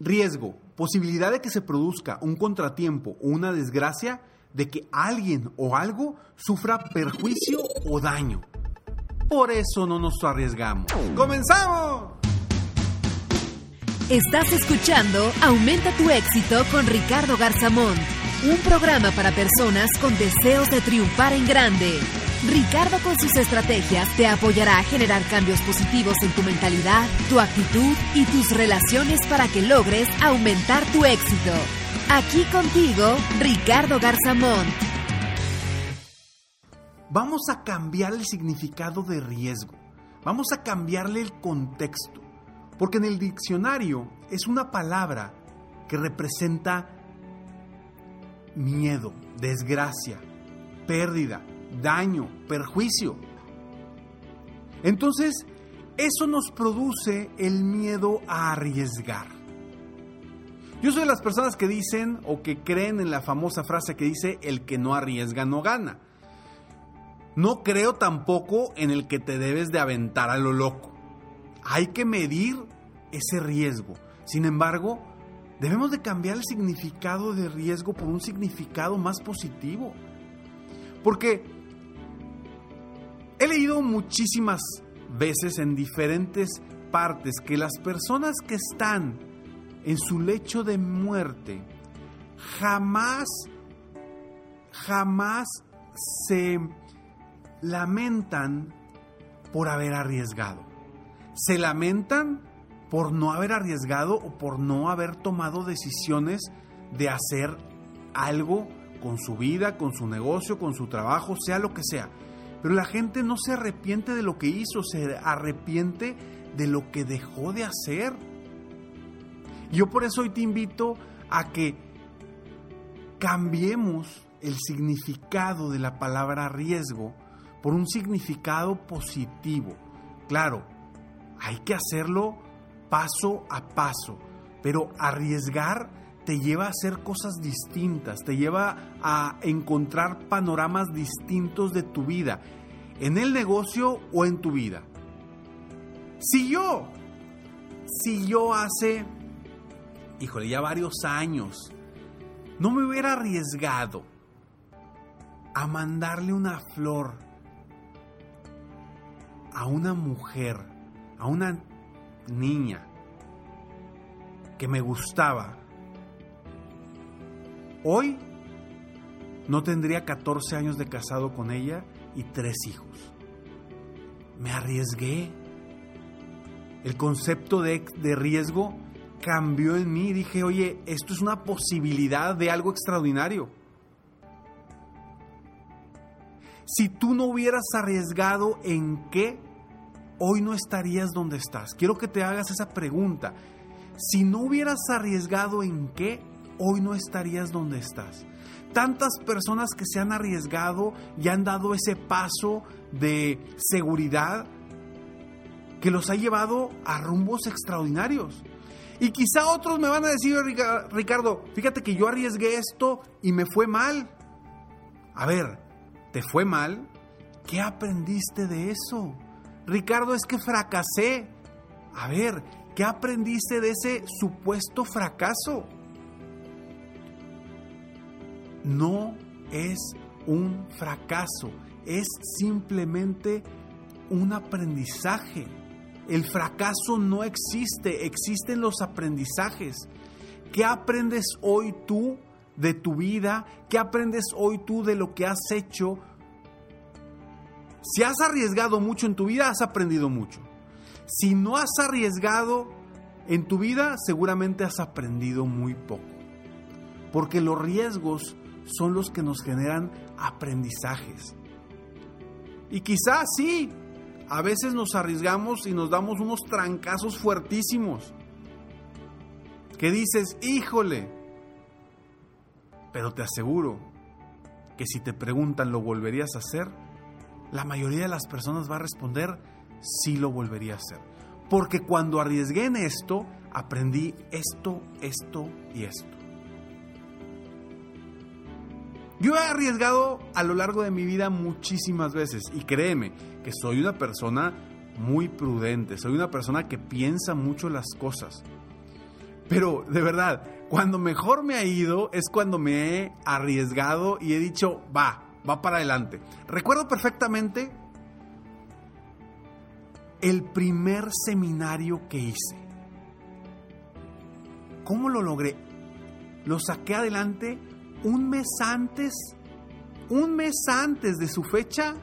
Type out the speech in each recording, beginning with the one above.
Riesgo, posibilidad de que se produzca un contratiempo o una desgracia, de que alguien o algo sufra perjuicio o daño. Por eso no nos arriesgamos. ¡Comenzamos! Estás escuchando Aumenta tu éxito con Ricardo Garzamón, un programa para personas con deseos de triunfar en grande. Ricardo con sus estrategias te apoyará a generar cambios positivos en tu mentalidad, tu actitud y tus relaciones para que logres aumentar tu éxito. Aquí contigo, Ricardo Garzamón. Vamos a cambiar el significado de riesgo. Vamos a cambiarle el contexto. Porque en el diccionario es una palabra que representa miedo, desgracia, pérdida, daño, perjuicio. Entonces, eso nos produce el miedo a arriesgar. Yo soy de las personas que dicen o que creen en la famosa frase que dice el que no arriesga no gana. No creo tampoco en el que te debes de aventar a lo loco. Hay que medir ese riesgo. Sin embargo, debemos de cambiar el significado de riesgo por un significado más positivo. Porque he leído muchísimas veces en diferentes partes que las personas que están en su lecho de muerte jamás, jamás se lamentan por haber arriesgado. Se lamentan por no haber arriesgado o por no haber tomado decisiones de hacer algo con su vida, con su negocio, con su trabajo, sea lo que sea. Pero la gente no se arrepiente de lo que hizo, se arrepiente de lo que dejó de hacer. Yo por eso hoy te invito a que cambiemos el significado de la palabra riesgo por un significado positivo. Claro, hay que hacerlo paso a paso, pero arriesgar te lleva a hacer cosas distintas, te lleva a encontrar panoramas distintos de tu vida, en el negocio o en tu vida. Si yo, si yo hace, híjole, ya varios años, no me hubiera arriesgado a mandarle una flor a una mujer, a una niña que me gustaba, Hoy no tendría 14 años de casado con ella y tres hijos. Me arriesgué. El concepto de, de, riesgo cambió en mí. Dije, oye, esto es una posibilidad de algo extraordinario. Si tú no hubieras arriesgado en qué, hoy no estarías donde estás. Quiero que te hagas esa pregunta. Si no hubieras arriesgado en qué, hoy no estarías donde estás. Tantas personas que se han arriesgado y han dado ese paso de seguridad que los ha llevado a rumbos extraordinarios. Y quizá otros me van a decir, Ricardo, fíjate que yo arriesgué esto y me fue mal. A ver, ¿te fue mal? ¿Qué aprendiste de eso? Ricardo, es que fracasé. A ver, ¿qué aprendiste de ese supuesto fracaso? No es un fracaso, es simplemente un aprendizaje. El fracaso no existe, existen los aprendizajes. ¿Qué aprendes hoy tú de tu vida? ¿Qué aprendes hoy tú de lo que has hecho? Si has arriesgado mucho en tu vida, has aprendido mucho. Si no has arriesgado en tu vida, seguramente has aprendido muy poco. Porque los riesgos son los que nos generan aprendizajes. Y quizás sí, a veces nos arriesgamos y nos damos unos trancazos fuertísimos. Que dices, híjole, pero te aseguro que si te preguntan, ¿lo volverías a hacer? La mayoría de las personas va a responder, sí lo volvería a hacer. Porque cuando arriesgué en esto, aprendí esto, esto y esto. Yo he arriesgado a lo largo de mi vida muchísimas veces y créeme que soy una persona muy prudente, soy una persona que piensa mucho las cosas. Pero de verdad, cuando mejor me ha ido es cuando me he arriesgado y he dicho, va, va para adelante. Recuerdo perfectamente el primer seminario que hice. ¿Cómo lo logré? Lo saqué adelante un mes antes, un mes antes de su fecha,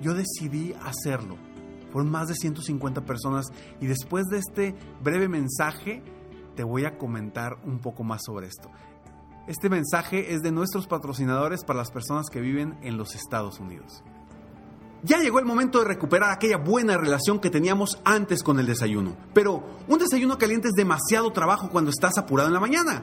yo decidí hacerlo. Fueron más de 150 personas y después de este breve mensaje te voy a comentar un poco más sobre esto. Este mensaje es de nuestros patrocinadores para las personas que viven en los Estados Unidos. Ya llegó el momento de recuperar aquella buena relación que teníamos antes con el desayuno. Pero un desayuno caliente es demasiado trabajo cuando estás apurado en la mañana.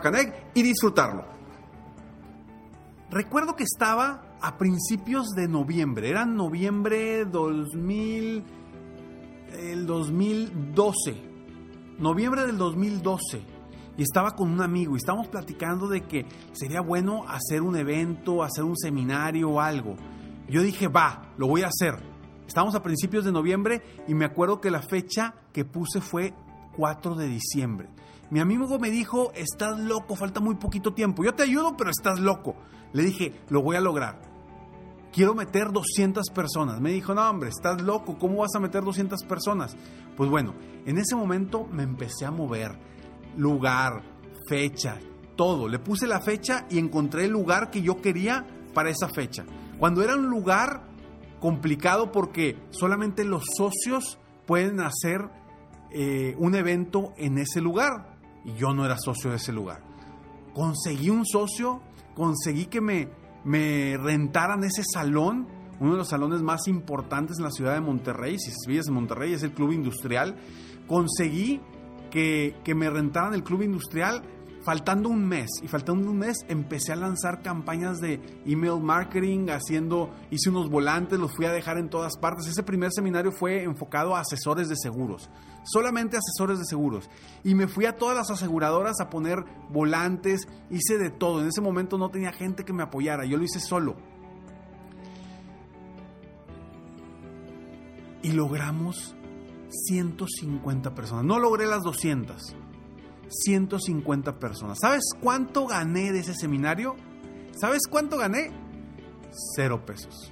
y disfrutarlo. Recuerdo que estaba a principios de noviembre, era noviembre 2000, el 2012, noviembre del 2012, y estaba con un amigo y estábamos platicando de que sería bueno hacer un evento, hacer un seminario o algo. Yo dije, va, lo voy a hacer. Estamos a principios de noviembre y me acuerdo que la fecha que puse fue 4 de diciembre. Mi amigo me dijo, estás loco, falta muy poquito tiempo. Yo te ayudo, pero estás loco. Le dije, lo voy a lograr. Quiero meter 200 personas. Me dijo, no hombre, estás loco, ¿cómo vas a meter 200 personas? Pues bueno, en ese momento me empecé a mover. Lugar, fecha, todo. Le puse la fecha y encontré el lugar que yo quería para esa fecha. Cuando era un lugar complicado porque solamente los socios pueden hacer eh, un evento en ese lugar y yo no era socio de ese lugar. Conseguí un socio, conseguí que me, me rentaran ese salón, uno de los salones más importantes en la ciudad de Monterrey, si vives en Monterrey es el Club Industrial, conseguí que, que me rentaran el Club Industrial faltando un mes y faltando un mes empecé a lanzar campañas de email marketing, haciendo, hice unos volantes, los fui a dejar en todas partes. Ese primer seminario fue enfocado a asesores de seguros, solamente asesores de seguros. Y me fui a todas las aseguradoras a poner volantes, hice de todo. En ese momento no tenía gente que me apoyara, yo lo hice solo. Y logramos 150 personas. No logré las 200 150 personas. ¿Sabes cuánto gané de ese seminario? ¿Sabes cuánto gané? Cero pesos.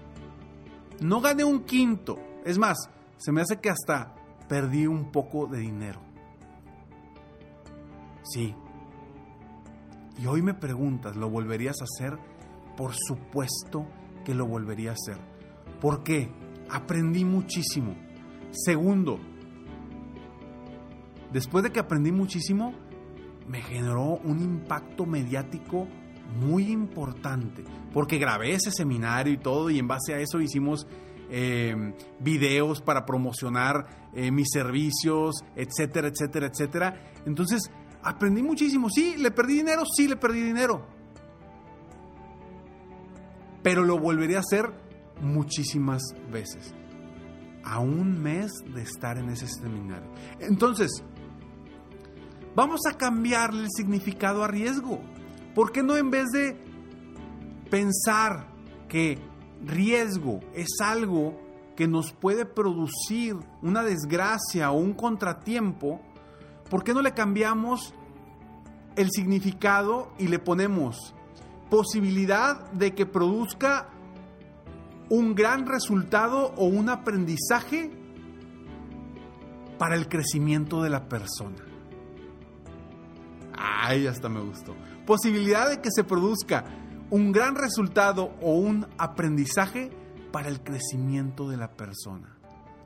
No gané un quinto. Es más, se me hace que hasta perdí un poco de dinero. Sí. Y hoy me preguntas, ¿lo volverías a hacer? Por supuesto que lo volvería a hacer. ¿Por qué? Aprendí muchísimo. Segundo, después de que aprendí muchísimo, me generó un impacto mediático muy importante, porque grabé ese seminario y todo, y en base a eso hicimos eh, videos para promocionar eh, mis servicios, etcétera, etcétera, etcétera. Entonces, aprendí muchísimo. Sí, le perdí dinero, sí, le perdí dinero. Pero lo volveré a hacer muchísimas veces. A un mes de estar en ese seminario. Entonces, vamos a cambiarle el significado a riesgo. ¿Por qué no en vez de pensar que riesgo es algo que nos puede producir una desgracia o un contratiempo, ¿por qué no le cambiamos el significado y le ponemos posibilidad de que produzca un gran resultado o un aprendizaje para el crecimiento de la persona? Ay, hasta me gustó. Posibilidad de que se produzca un gran resultado o un aprendizaje para el crecimiento de la persona.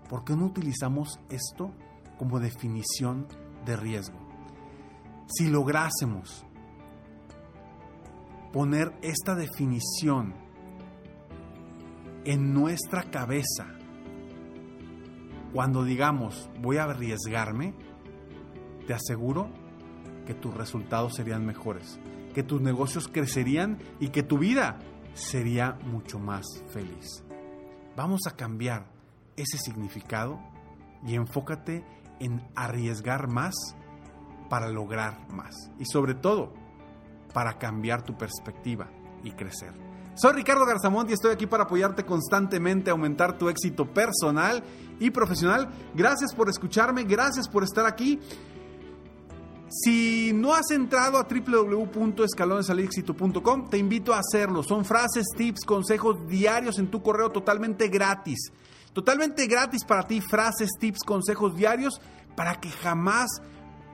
¿Por qué no utilizamos esto como definición de riesgo? Si lográsemos poner esta definición en nuestra cabeza, cuando digamos voy a arriesgarme, te aseguro que tus resultados serían mejores que tus negocios crecerían y que tu vida sería mucho más feliz. Vamos a cambiar ese significado y enfócate en arriesgar más para lograr más. Y sobre todo, para cambiar tu perspectiva y crecer. Soy Ricardo Garzamont y estoy aquí para apoyarte constantemente a aumentar tu éxito personal y profesional. Gracias por escucharme, gracias por estar aquí. Si no has entrado a www.escalonesalexito.com, te invito a hacerlo. Son frases, tips, consejos diarios en tu correo totalmente gratis. Totalmente gratis para ti, frases, tips, consejos diarios para que jamás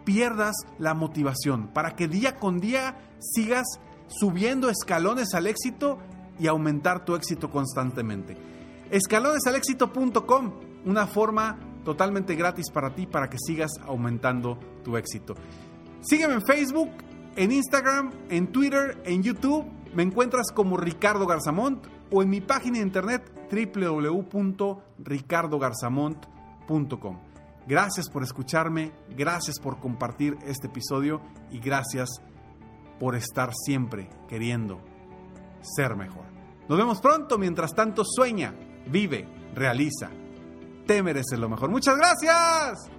pierdas la motivación, para que día con día sigas subiendo escalones al éxito y aumentar tu éxito constantemente. Escalonesalexito.com, una forma totalmente gratis para ti para que sigas aumentando tu éxito. Sígueme en Facebook, en Instagram, en Twitter, en YouTube. Me encuentras como Ricardo Garzamont o en mi página de internet www.ricardogarzamont.com. Gracias por escucharme, gracias por compartir este episodio y gracias por estar siempre queriendo ser mejor. Nos vemos pronto, mientras tanto sueña, vive, realiza. Te mereces lo mejor. Muchas gracias.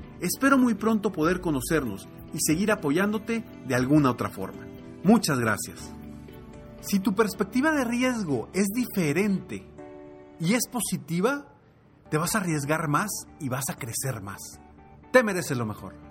Espero muy pronto poder conocernos y seguir apoyándote de alguna otra forma. Muchas gracias. Si tu perspectiva de riesgo es diferente y es positiva, te vas a arriesgar más y vas a crecer más. Te mereces lo mejor.